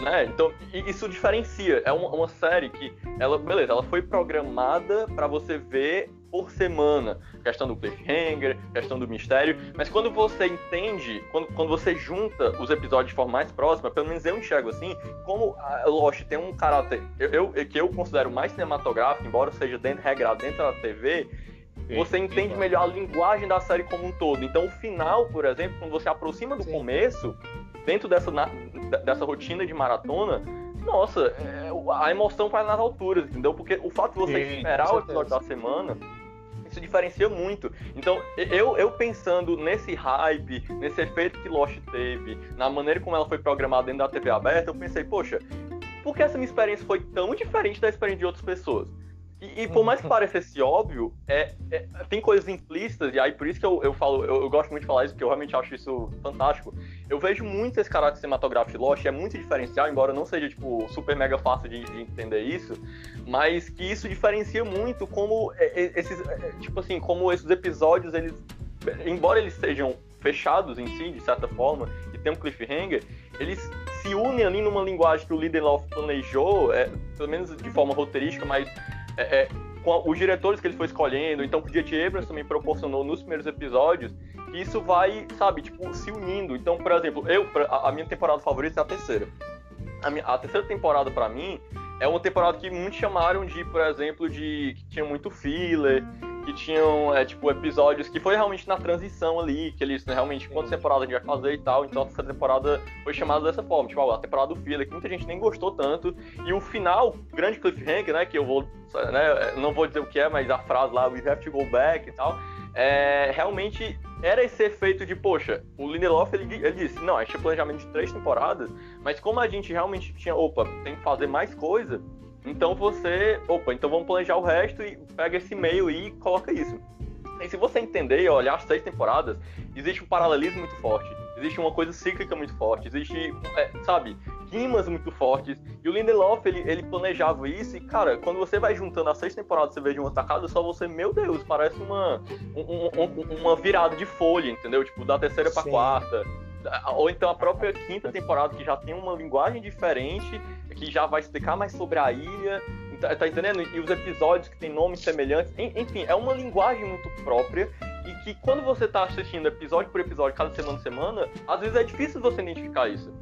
né? Então, isso diferencia. É uma, uma, série que, ela, beleza, ela foi programada para você ver por semana. Questão do cliffhanger, questão do mistério. Mas quando você entende, quando, quando você junta os episódios de forma mais próxima, pelo menos eu enxergo assim, como a Lost tem um caráter eu, eu, que eu considero mais cinematográfico, embora seja dentro, regrado dentro da TV, você entende melhor a linguagem da série como um todo. Então, o final, por exemplo, quando você aproxima do Sim. começo, dentro dessa, na, dessa rotina de maratona, nossa, é, a emoção vai nas alturas, entendeu? Porque o fato de você Sim, esperar o episódio da semana, isso diferencia muito. Então, eu, eu pensando nesse hype, nesse efeito que Lost teve, na maneira como ela foi programada dentro da TV aberta, eu pensei, poxa, por que essa minha experiência foi tão diferente da experiência de outras pessoas? E, e, por mais que parecesse óbvio, é, é, tem coisas implícitas, e aí por isso que eu, eu falo, eu, eu, gosto muito de falar isso, porque eu realmente acho isso fantástico. Eu vejo muito esse caráter cinematográfico de Lost, é muito diferencial, embora não seja, tipo, super mega fácil de, de entender isso, mas que isso diferencia muito como esses, tipo assim, como esses episódios, eles, embora eles sejam fechados em si, de certa forma, e tem um cliffhanger, eles se unem ali numa linguagem que o Lindelof planejou, é, pelo menos de forma roteirística, mas é, é, com os diretores que ele foi escolhendo, então o J.J. Abrams também proporcionou nos primeiros episódios, que isso vai, sabe, tipo, se unindo. Então, por exemplo, eu, a, minha temporada favorita é a terceira. A, minha, a terceira temporada, para mim, é uma temporada que muitos chamaram de, por exemplo, de que tinha muito filler, que tinham, é, tipo, episódios que foi realmente na transição ali, que eles né, realmente, quantas temporadas a gente vai fazer e tal, então essa temporada foi chamada dessa forma, tipo, a temporada do filler, que muita gente nem gostou tanto, e o final, grande cliffhanger, né, que eu vou, né, não vou dizer o que é, mas a frase lá, we have to go back e tal, é, realmente era esse efeito de, poxa, o Lindelof ele, ele disse, não, tinha planejamento de três temporadas, mas como a gente realmente tinha, opa, tem que fazer mais coisa, então você, opa, então vamos planejar o resto e pega esse e-mail e coloca isso. E se você entender e olhar as seis temporadas, existe um paralelismo muito forte, existe uma coisa cíclica muito forte, existe, é, sabe, rimas muito fortes. E o Lindelof, ele, ele planejava isso e, cara, quando você vai juntando as seis temporadas, você vê de uma tacada, só você, meu Deus, parece uma, um, um, uma virada de folha, entendeu? Tipo, da terceira pra Sim. quarta. Ou então a própria quinta temporada, que já tem uma linguagem diferente, que já vai explicar mais sobre a ilha, tá, tá entendendo? E os episódios que tem nomes semelhantes, enfim, é uma linguagem muito própria e que quando você tá assistindo episódio por episódio, cada semana semana, às vezes é difícil você identificar isso.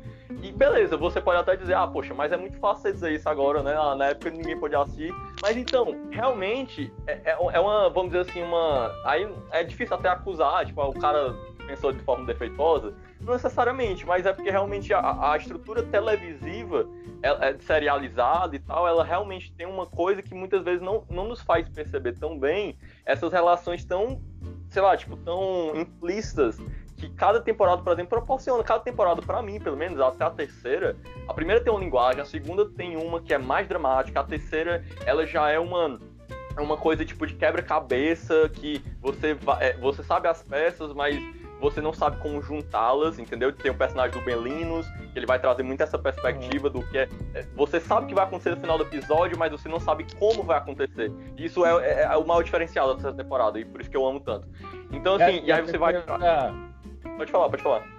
E beleza, você pode até dizer, ah, poxa, mas é muito fácil dizer isso agora, né? Ah, na época ninguém podia assistir. Mas então, realmente, é, é, é uma, vamos dizer assim, uma. Aí é difícil até acusar, tipo, o cara pensou de forma defeituosa. Não necessariamente, mas é porque realmente a, a estrutura televisiva é, é serializada e tal, ela realmente tem uma coisa que muitas vezes não, não nos faz perceber tão bem essas relações tão, sei lá, tipo, tão implícitas que cada temporada, por exemplo, proporciona. Cada temporada, para mim, pelo menos, até a terceira, a primeira tem uma linguagem, a segunda tem uma que é mais dramática, a terceira, ela já é uma é uma coisa tipo de quebra-cabeça que você é, você sabe as peças, mas você não sabe como juntá-las, entendeu? Tem o personagem do Belinos, que ele vai trazer muito essa perspectiva do que é, é. Você sabe que vai acontecer no final do episódio, mas você não sabe como vai acontecer. Isso é, é, é o maior diferencial dessa temporada, e por isso que eu amo tanto. Então, assim, e aí você vai. Pode falar, pode falar.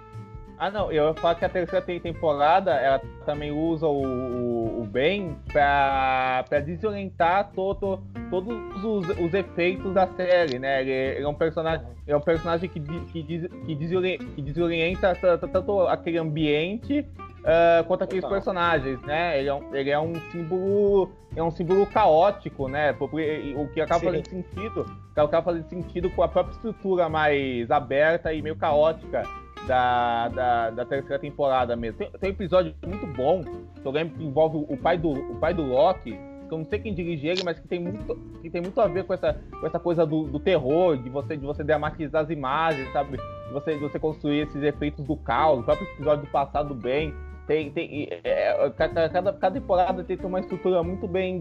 Ah, não, eu ia falar que a terceira temporada ela também usa o, o, o Ben pra, pra desorientar todo, todos os, os efeitos da série, né? Ele, ele, é um personagem, é um personagem que, que, des, que, desorienta, que desorienta tanto aquele ambiente uh, quanto aqueles Total. personagens, né? Ele é, um, ele é um símbolo é um símbolo caótico, né? O que acaba Sim. fazendo sentido, acaba fazendo sentido com a própria estrutura mais aberta e meio caótica da, da, da terceira temporada mesmo. Tem, tem, um episódio muito bom, que eu lembro que envolve o pai do, o pai do Loki, que eu não sei quem dirige ele, mas que tem muito, que tem muito a ver com essa, com essa coisa do, do terror, de você, de você dramatizar as imagens, sabe? De você, de você construir esses efeitos do caos, o próprio episódio do passado bem. Tem, tem, é, cada, cada, temporada tem uma estrutura muito bem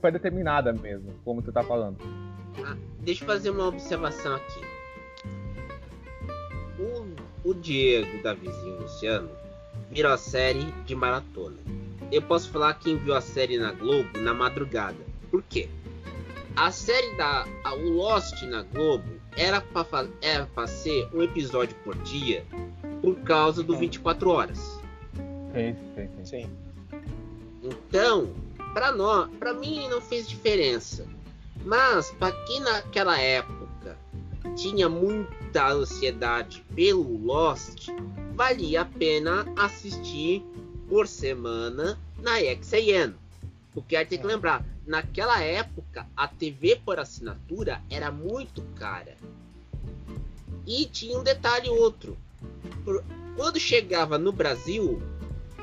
pré-determinada mesmo, como você está falando. Ah, deixa eu fazer uma observação aqui. O Diego, Davizinho e o Luciano viram a série de maratona. Eu posso falar quem viu a série na Globo na madrugada. Por quê? A série da a, o Lost na Globo era para ser um episódio por dia por causa do 24 horas. Sim, sim, sim. sim. Então, para nós, para mim não fez diferença. Mas para quem naquela época tinha muita ansiedade pelo Lost, valia a pena assistir por semana na XAN. Porque aí tem que lembrar, naquela época a TV por assinatura era muito cara. E tinha um detalhe outro. Quando chegava no Brasil,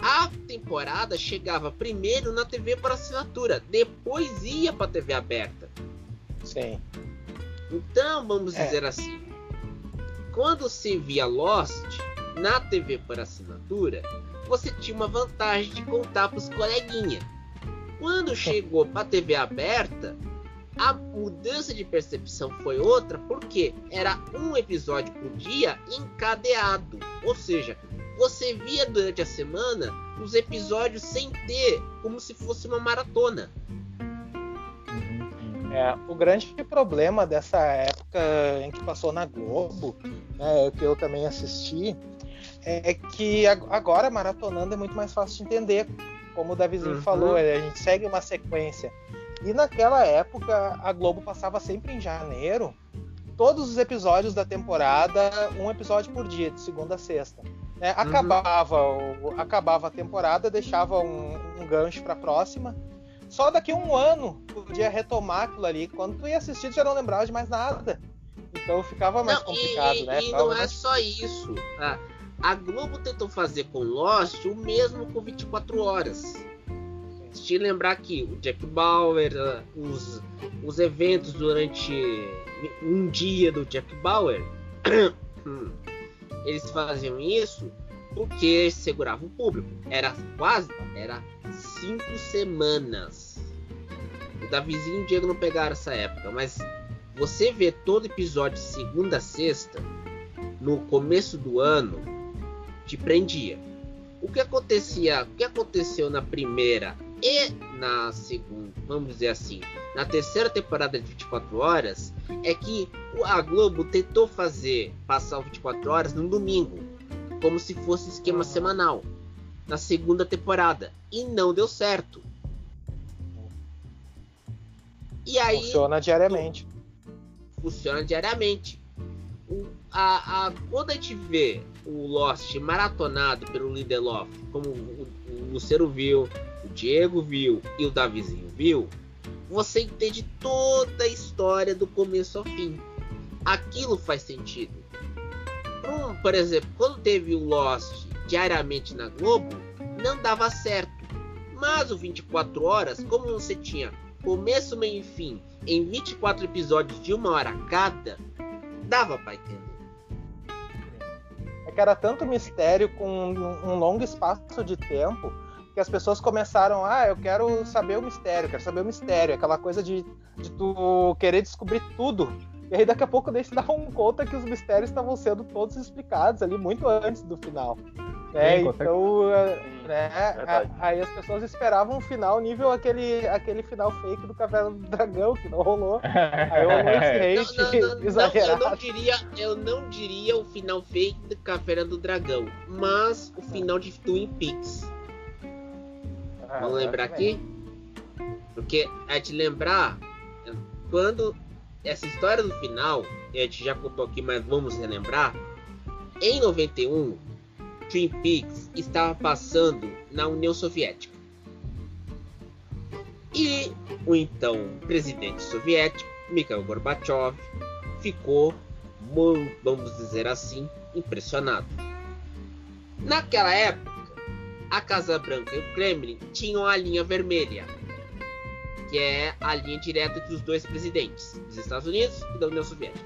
a temporada chegava primeiro na TV por assinatura, depois ia para TV aberta. Sim. Então, vamos é. dizer assim, quando se via Lost na TV por assinatura, você tinha uma vantagem de contar para os coleguinhas. Quando chegou para a TV aberta, a mudança de percepção foi outra, porque era um episódio por dia encadeado. Ou seja, você via durante a semana os episódios sem ter, como se fosse uma maratona. É, o grande problema dessa época em que passou na Globo, né, que eu também assisti, é que agora maratonando é muito mais fácil de entender. Como o Davizinho uhum. falou, a gente segue uma sequência. E naquela época a Globo passava sempre em janeiro todos os episódios da temporada, um episódio por dia, de segunda a sexta. É, acabava, uhum. o, acabava a temporada, deixava um, um gancho para a próxima só daqui a um ano podia retomar aquilo ali. Quando tu ia assistir, tu já não lembrava de mais nada. Então ficava mais não, complicado, e, né? E não é só isso. A, a Globo tentou fazer com Lost o mesmo com 24 horas. Se lembrar que o Jack Bauer, os, os eventos durante um dia do Jack Bauer, *coughs* eles faziam isso porque segurava o público. Era quase, era cinco semanas. O Davizinho e o Diego não pegaram essa época, mas você vê todo episódio segunda a sexta, no começo do ano, te prendia. O que acontecia, o que aconteceu na primeira e na segunda, vamos dizer assim, na terceira temporada de 24 horas, é que a Globo tentou fazer passar o 24 horas no domingo, como se fosse esquema semanal na segunda temporada e não deu certo. E aí funciona diariamente. Funciona diariamente. o, a, a, quando a gente vê o Lost maratonado pelo Lindelof, como o, o Luciano viu, o Diego viu e o Davizinho viu, você entende toda a história do começo ao fim. Aquilo faz sentido. Por, por exemplo, quando teve o Lost diariamente na Globo, não dava certo. Mas o 24 horas, como você tinha começo, meio e fim em 24 episódios de uma hora cada, dava para entender. É que era tanto mistério com um longo espaço de tempo que as pessoas começaram, ah, eu quero saber o mistério, quero saber o mistério, aquela coisa de, de tu querer descobrir tudo. E aí daqui a pouco daí *laughs* se davam conta que os mistérios estavam sendo todos explicados ali muito antes do final. É, Sim, então, né, aí as pessoas esperavam um final nível aquele, aquele final fake do Caverna do Dragão, que não rolou. Aí hate *laughs* não, não, não, exagerado. eu, não diria, eu não diria o final fake do Caverna do Dragão, mas o final de Twin Peaks. Ah, Vamos lembrar aqui? Porque é de lembrar, quando essa história do final, a gente já contou aqui, mas vamos relembrar. Em 91, Twin Peaks estava passando na União Soviética. E o então presidente soviético, Mikhail Gorbachev, ficou, vamos dizer assim, impressionado. Naquela época, a Casa Branca e o Kremlin tinham a linha vermelha, que é a linha direta entre os dois presidentes, dos Estados Unidos e da União Soviética.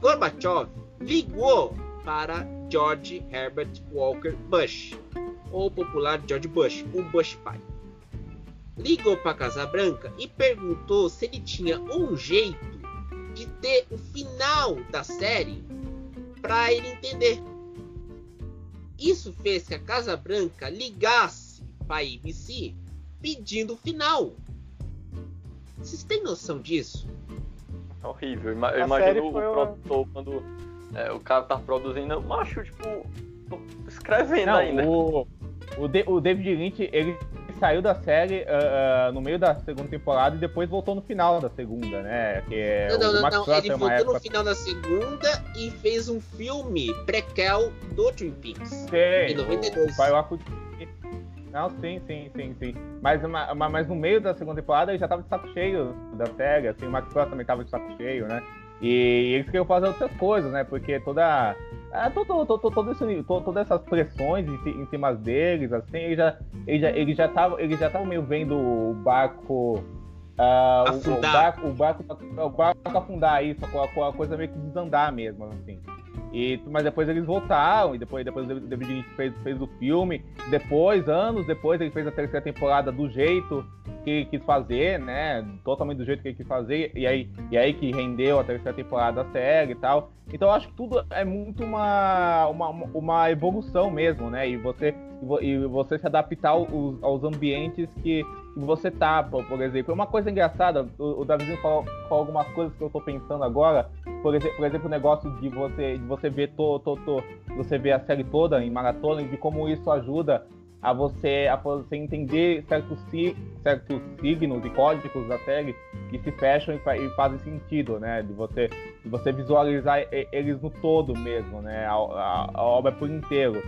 Gorbachev ligou para George Herbert Walker Bush, ou popular George Bush, o Bush pai. Ligou para a Casa Branca e perguntou se ele tinha um jeito de ter o final da série para ele entender. Isso fez que a Casa Branca ligasse para a ABC pedindo o final. Vocês têm noção disso? É horrível. Eu imagino o produtor quando é, o cara tá produzindo, eu acho, tipo, escrevendo Não, ainda. O, o, de, o David Lynch, ele saiu da série uh, uh, no meio da segunda temporada e depois voltou no final da segunda, né? Que é não, não, não, não. ele voltou época... no final da segunda e fez um filme prequel do Twin Peaks. Sim, em 92. O, Não, sim, sim, sim, sim. Mas, mas, mas no meio da segunda temporada ele já tava de saco cheio da série, assim, o Max Frost também tava de saco cheio, né? E eles queriam fazer outras coisas, né? Porque toda. É, todo, todo, todo esse, todo, todas essas pressões em, em cima deles, assim, eles já eles já ele já estavam ele já tava meio vendo o barco. Uh, o, o, barco, o, barco, o barco afundar isso, a, a coisa meio que desandar mesmo, assim. E, mas depois eles voltaram, e depois, depois o David Lynch fez, fez o filme. Depois, anos depois, ele fez a terceira temporada do jeito que quis fazer, né? Totalmente do jeito que ele quis fazer. E aí, e aí que rendeu a terceira temporada da série e tal. Então eu acho que tudo é muito uma, uma, uma evolução mesmo, né? E você, e você se adaptar aos, aos ambientes que, que você tá, por, exemplo. Uma coisa engraçada, o, o Davizinho falou, falou, algumas coisas que eu tô pensando agora. Por exemplo, por exemplo o negócio de você, de você ver to, to, to, você ver a série toda em maratona e de como isso ajuda a você, a você entender certos, certos signos e códigos da série que se fecham e, fazem sentido, né? De você, de você visualizar eles no todo mesmo, né? A, a, a obra por inteiro.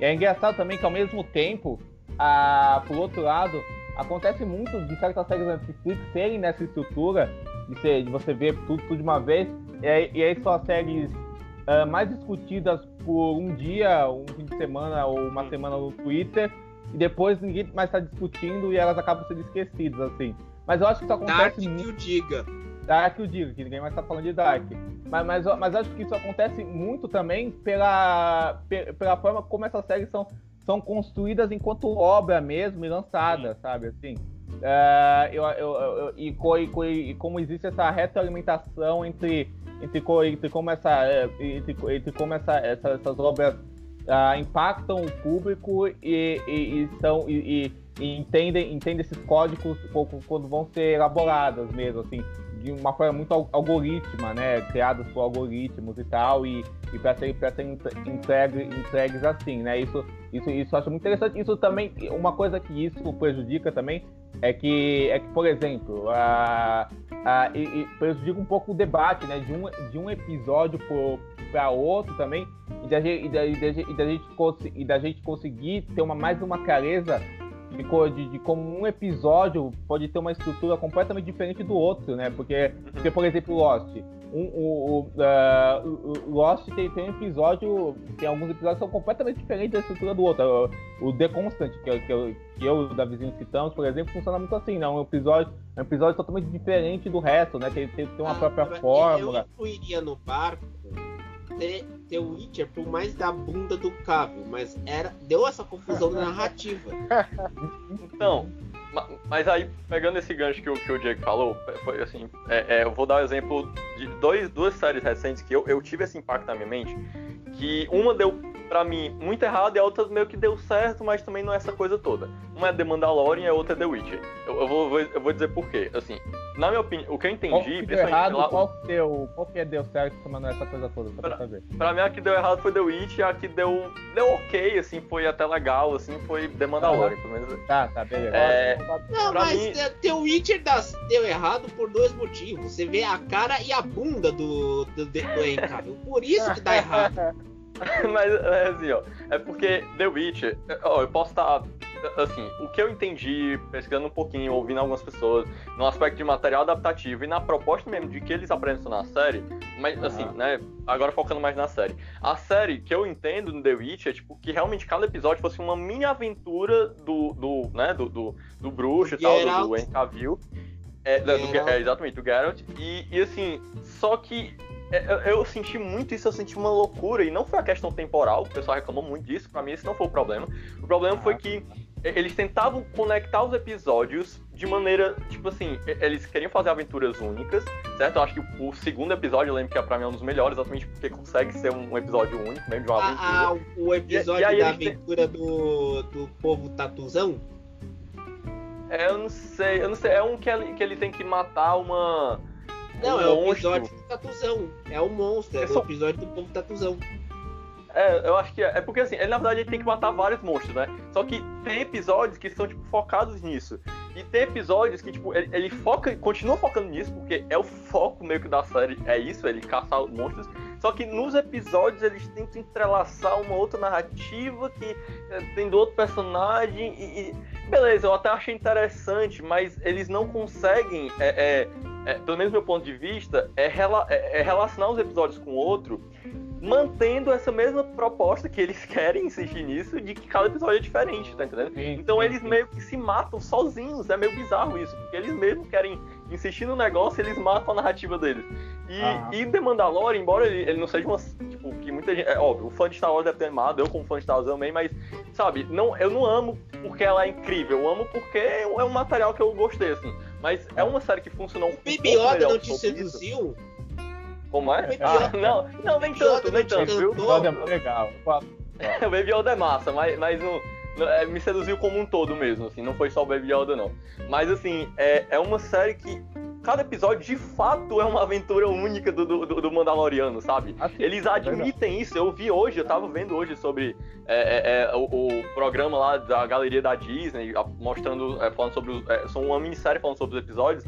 E é engraçado também que ao mesmo tempo, a, por outro lado, acontece muito de certas séries Netflix serem nessa estrutura de, ser, de você ver tudo, tudo de uma vez, e aí, e aí são as séries uh, mais discutidas por um dia, um fim de semana ou uma semana no Twitter, e depois ninguém mais está discutindo e elas acabam sendo esquecidas, assim. Mas eu acho que isso acontece Dark muito. que o diga. Dark que o diga, que ninguém mais está falando de Dark. Mas, mas, mas acho que isso acontece muito também pela, pela forma como essas séries são, são construídas enquanto obra mesmo e lançadas, sabe? Assim. Uh, eu, eu, eu, e, e, e, como existe essa retroalimentação entre, entre, entre como, essa, eh, entre, entre como essa, essa, essas obras uh, impactam o público e, e, e são e, e, entendem, entendem esses códigos quando vão ser elaborados mesmo, assim, de uma forma muito algoritma, né? Criadas por algoritmos e tal, e, e para serem pra ser entregue, entregues assim, né? Isso, isso, isso eu acho muito interessante. Isso também, uma coisa que isso prejudica também é que, é que por exemplo, a, a, e, e prejudica um pouco o debate, né? De um, de um episódio para outro também, e da gente, e da gente conseguir ter uma, mais uma clareza de, de, de, como um episódio pode ter uma estrutura completamente diferente do outro, né? Porque, porque por exemplo, Lost. Um, o, uh, o Lost tem, tem um episódio, tem alguns episódios que são completamente diferentes da estrutura do outro. O, o The Constant, que, que, eu, que eu da vizinha citamos, por exemplo, funciona muito assim, né? Um episódio, um episódio totalmente diferente do resto, né? Tem, tem, tem uma ah, própria fórmula. Eu iria no barco ter, ter o Witcher por mais da bunda do Cável, mas era deu essa confusão narrativa. *laughs* Então, mas aí, pegando esse gancho que o, que o Diego falou, foi assim, é, é, eu vou dar um exemplo de dois, duas séries recentes que eu, eu tive esse impacto na minha mente, que uma deu para mim muito errado e a outra meio que deu certo, mas também não é essa coisa toda. Uma é The Mandalorian e a outra é The Witcher. Eu, eu, vou, eu vou dizer por quê. Assim, na minha opinião, o que eu entendi, qual que deu errado, lá... qual que deu, qual que deu certo, mas não é essa coisa toda, só pra, pra saber. Pra mim a que deu errado foi The Witcher, a que deu, deu ok, assim, foi até legal, assim, foi The Mandalorian, pelo menos. Tá, tá, beleza. É... Não, mas mim... The Witcher deu errado por dois motivos. Você vê a cara e a bunda do, do, do, do Por isso que dá errado. *laughs* *laughs* mas, é assim, ó. É porque The Witcher, ó, eu posso estar. Tá, assim, o que eu entendi, pesquisando um pouquinho, ouvindo algumas pessoas, no aspecto de material adaptativo e na proposta mesmo de que eles apresentam na série, mas uhum. assim, né, agora focando mais na série. A série que eu entendo no The Witcher é tipo que realmente cada episódio fosse uma mini aventura do, do né, do, do, do bruxo e tal, do, do Henry Cavill. É, do, é, exatamente, do Geralt. E, e assim, só que é, eu senti muito isso, eu senti uma loucura, e não foi a questão temporal, o pessoal reclamou muito disso, para mim esse não foi o problema. O problema foi que eles tentavam conectar os episódios de maneira, tipo assim, eles queriam fazer aventuras únicas, certo? Eu acho que o segundo episódio, eu lembro que é pra mim é um dos melhores, exatamente porque consegue ser um episódio único, mesmo de uma aventura. Ah, o episódio e, e da aventura do, do povo tatuzão? É, eu não sei, eu não sei, é um que ele, que ele tem que matar uma não, é o episódio do Tatuzão. É o monstro, é, é o episódio do povo Tatuzão. É, eu acho que é. É porque assim, ele na verdade ele tem que matar vários monstros, né? Só que tem episódios que são, tipo, focados nisso. E tem episódios que, tipo, ele, ele foca, continua focando nisso, porque é o foco meio que da série, é isso, ele caçar monstros. Só que nos episódios eles tentam entrelaçar uma outra narrativa que é, tem do outro personagem e, e, beleza, eu até achei interessante, mas eles não conseguem, é, é, é pelo menos meu ponto de vista, é, rela é, é relacionar os episódios com o outro mantendo essa mesma proposta que eles *laughs* querem insistir nisso, de que cada episódio é diferente, tá entendendo? Sim, então sim, eles sim. meio que se matam sozinhos, é meio bizarro isso, porque eles mesmo querem insistir no negócio eles matam a narrativa deles. E, e The Mandalorian, embora ele, ele, não seja uma. Tipo, que muita gente. É óbvio, o fã de Star Wars deve ter animado, eu como fã de Star Wars também, mas, sabe, não, eu não amo porque ela é incrível, eu amo porque é um material que eu gostei, assim. Mas é uma série que funcionou um pouco melhor. Baby Yoda não te seduziu? Isso. Como é? Ah, não, não, nem tanto, nem tanto, viu? É legal. *laughs* o Baby Yoda é massa, mas, mas não, não, é, me seduziu como um todo mesmo, assim, não foi só o Baby Yoda, não. Mas, assim, é, é uma série que cada episódio de fato é uma aventura única do, do, do Mandaloriano, sabe? Assim, Eles admitem isso. Eu vi hoje, eu tava vendo hoje sobre é, é, é, o, o, programa lá da galeria da Disney, mostrando, é, falando sobre os. É, são uma minissérie falando sobre os episódios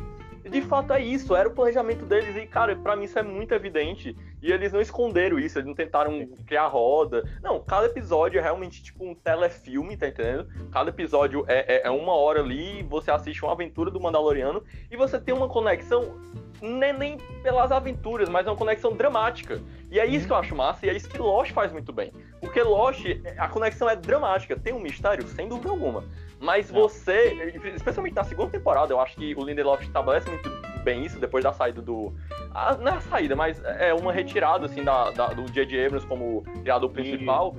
de fato é isso, era o planejamento deles e, cara, para mim isso é muito evidente. E eles não esconderam isso, eles não tentaram criar roda. Não, cada episódio é realmente tipo um telefilme, tá entendendo? Cada episódio é, é, é uma hora ali, você assiste uma aventura do Mandaloriano e você tem uma conexão nem, nem pelas aventuras, mas é uma conexão dramática. E é isso uhum. que eu acho massa, e é isso que Lost faz muito bem. Porque Lost, a conexão é dramática, tem um mistério, sem dúvida alguma. Mas você, especialmente na segunda temporada, eu acho que o Lindelof estabelece muito bem isso, depois da saída do. A, não é a saída, mas é uma retirada assim, da, da do J.J. Abrams como criador principal.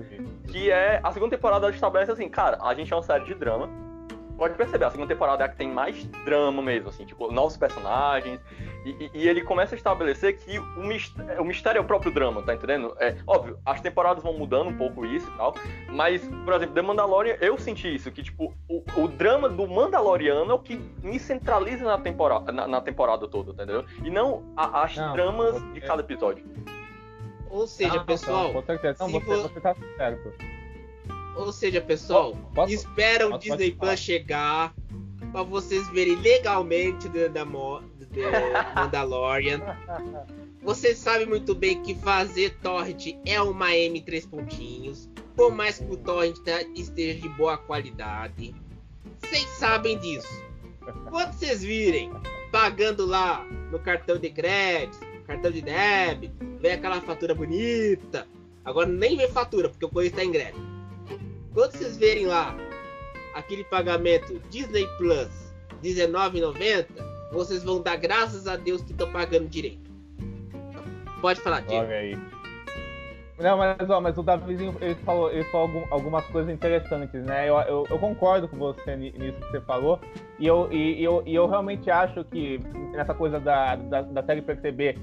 Que é. A segunda temporada estabelece assim, cara, a gente é uma série de drama pode perceber, a segunda temporada é a que tem mais drama mesmo, assim, tipo, novos personagens. E, e ele começa a estabelecer que o mistério, o mistério é o próprio drama, tá entendendo? É óbvio, as temporadas vão mudando um pouco isso e tal. Mas, por exemplo, The Mandalorian, eu senti isso, que, tipo, o, o drama do Mandaloriano é o que me centraliza na temporada, na, na temporada toda, entendeu? E não a, as não, dramas de cada episódio. Ou seja, ah, pessoal. Com certeza. Não, você, você tá certo. Ou seja, pessoal, posso, espera o Disney Plus chegar para vocês verem legalmente The, The, The Mandalorian. Vocês sabem muito bem que fazer torrent é uma M3 pontinhos, por mais que o torrent tá, esteja de boa qualidade. Vocês sabem disso. Quando vocês virem pagando lá no cartão de crédito, cartão de débito, vem aquela fatura bonita. Agora nem vem fatura, porque o coisa está em greve. Quando vocês verem lá aquele pagamento Disney Plus R$19,90, vocês vão dar graças a Deus que estão pagando direito. Pode falar, Diego. Olha aí. Não, mas, ó, mas o Davizinho ele falou, ele falou algum, algumas coisas interessantes, né? Eu, eu, eu, concordo com você nisso que você falou. E eu, e, eu, e eu realmente acho que nessa coisa da, da, da série perceber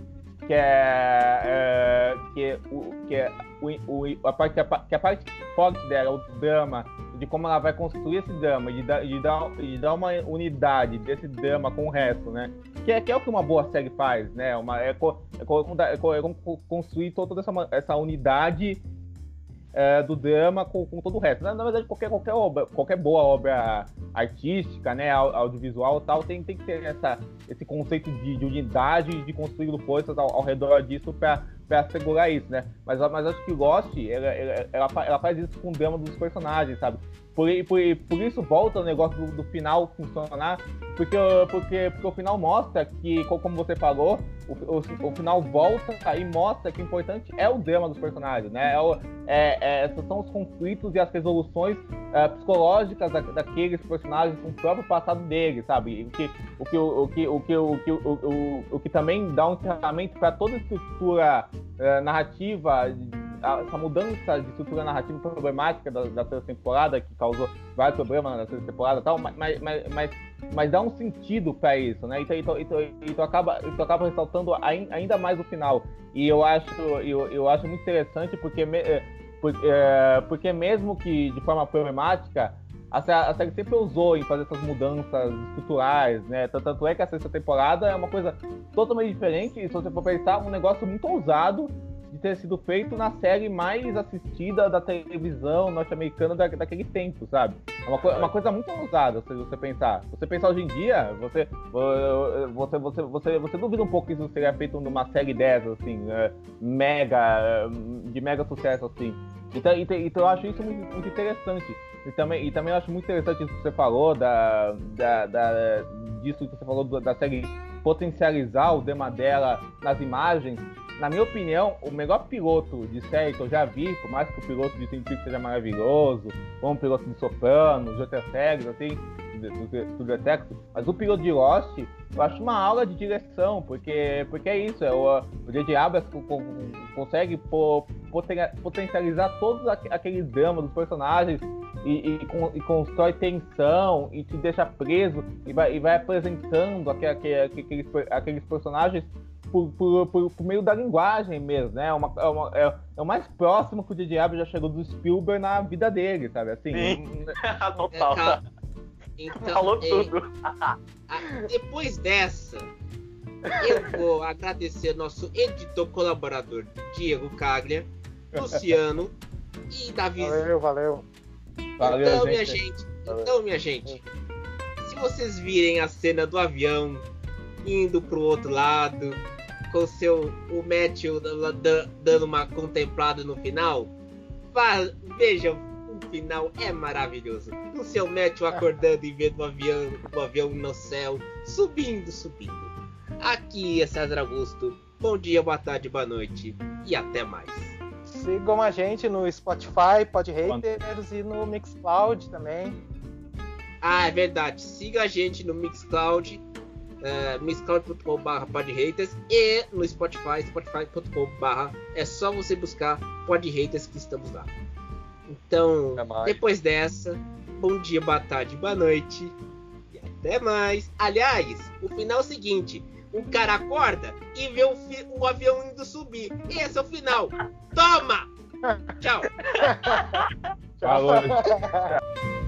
que é, é que, é, o, que é o, o, a parte, que a parte forte dela, o drama, de como ela vai construir esse drama, de, dar, de, dar, de dar uma unidade desse drama com o resto, né? Que é, que é o que uma boa série faz, né? Uma, é, é, é, é construir toda essa, essa unidade é, do drama com, com, todo o resto. Na, na, verdade, qualquer, qualquer, obra, qualquer boa obra artística, né, audiovisual tal, tem, tem que ter essa, esse conceito de, de unidade de construir forças ao, ao redor disso para assegurar isso, né? Mas, mas acho que Lost, ela, ela, ela faz isso com o drama dos personagens, sabe? Por, por, por isso volta o negócio do, do, final funcionar, porque, porque, porque o final mostra que, como você falou, o, o, o, final volta e mostra que o importante é o drama dos personagens, né? É, é, é, são os conflitos e as resoluções é, psicológicas da, daqueles personagens com o próprio passado deles, sabe? O que, o que, o que, o que, o que, o, o, o que também dá um encerramento para toda a estrutura é, narrativa essa mudança de estrutura narrativa problemática da, da terceira temporada, que causou vários problemas na terceira temporada e tal, mas, mas, mas, mas, dá um sentido para isso, né? Então, então, então, então, acaba, então acaba ressaltando ainda mais o final. E eu acho, eu, eu acho muito interessante porque, é, é, porque mesmo que de forma problemática, a série sempre usou em fazer essas mudanças estruturais, né? Tanto é que a sexta temporada é uma coisa totalmente diferente, e se você for pensar, um negócio muito ousado de ter sido feito na série mais assistida da televisão norte-americana da, daquele tempo, sabe? É uma, uma, coisa muito ousada se você pensar. Você pensar hoje em dia, você, você, você, você, você duvida um pouco que isso seria feito numa série dessas, assim, é, mega, de mega sucesso, assim. Então, então, então eu acho isso muito, muito interessante. E também, e também eu acho muito interessante isso que você falou, da, da, da, disso que você falou da série potencializar o tema dela nas imagens, na minha opinião, o melhor piloto de série que eu já vi, por mais que o piloto de Twin Peaks seja maravilhoso, como o piloto de Sopranos, de outras séries, assim, do Detective, mas o piloto de Lost, eu acho uma aula de direção, porque, porque é isso, é o, o J.J. Abrams consegue potencializar todos aqueles dramas dos personagens e, e, e, constrói tensão e te deixa preso e vai, e vai apresentando aqueles, aqueles personagens por, por, por, por, meio da linguagem mesmo, né? É, uma, é, uma, é, é, o mais próximo que o J.J. já chegou do Spielberg na vida dele, sabe? Assim, Sim. *laughs* Total. É, então, Falou é, tudo. depois dessa, eu vou agradecer nosso editor colaborador Diego Caglia, Luciano e Davi. Valeu, valeu. Valeu, então, gente. minha gente, então, minha gente, se vocês virem a cena do avião indo pro outro lado, com seu o Matthew dando uma contemplada no final, vejam, o final é maravilhoso. O seu Matthew acordando e vendo o avião, o avião no céu, subindo, subindo. Aqui é César Augusto. Bom dia, boa tarde, boa noite e até mais. Sigam a gente no Spotify, Podhaters e no Mixcloud também. Ah, é verdade. Siga a gente no Mixcloud é, mixcloud.com.br podhaters e no Spotify, spotify.com.br é só você buscar podhaters que estamos lá. Então, depois dessa, bom dia, boa tarde, boa noite. E até mais. Aliás, o final é o seguinte: um cara acorda e vê o, o avião indo subir. Esse é o final. Toma! *laughs* Tchau. Falou. *laughs*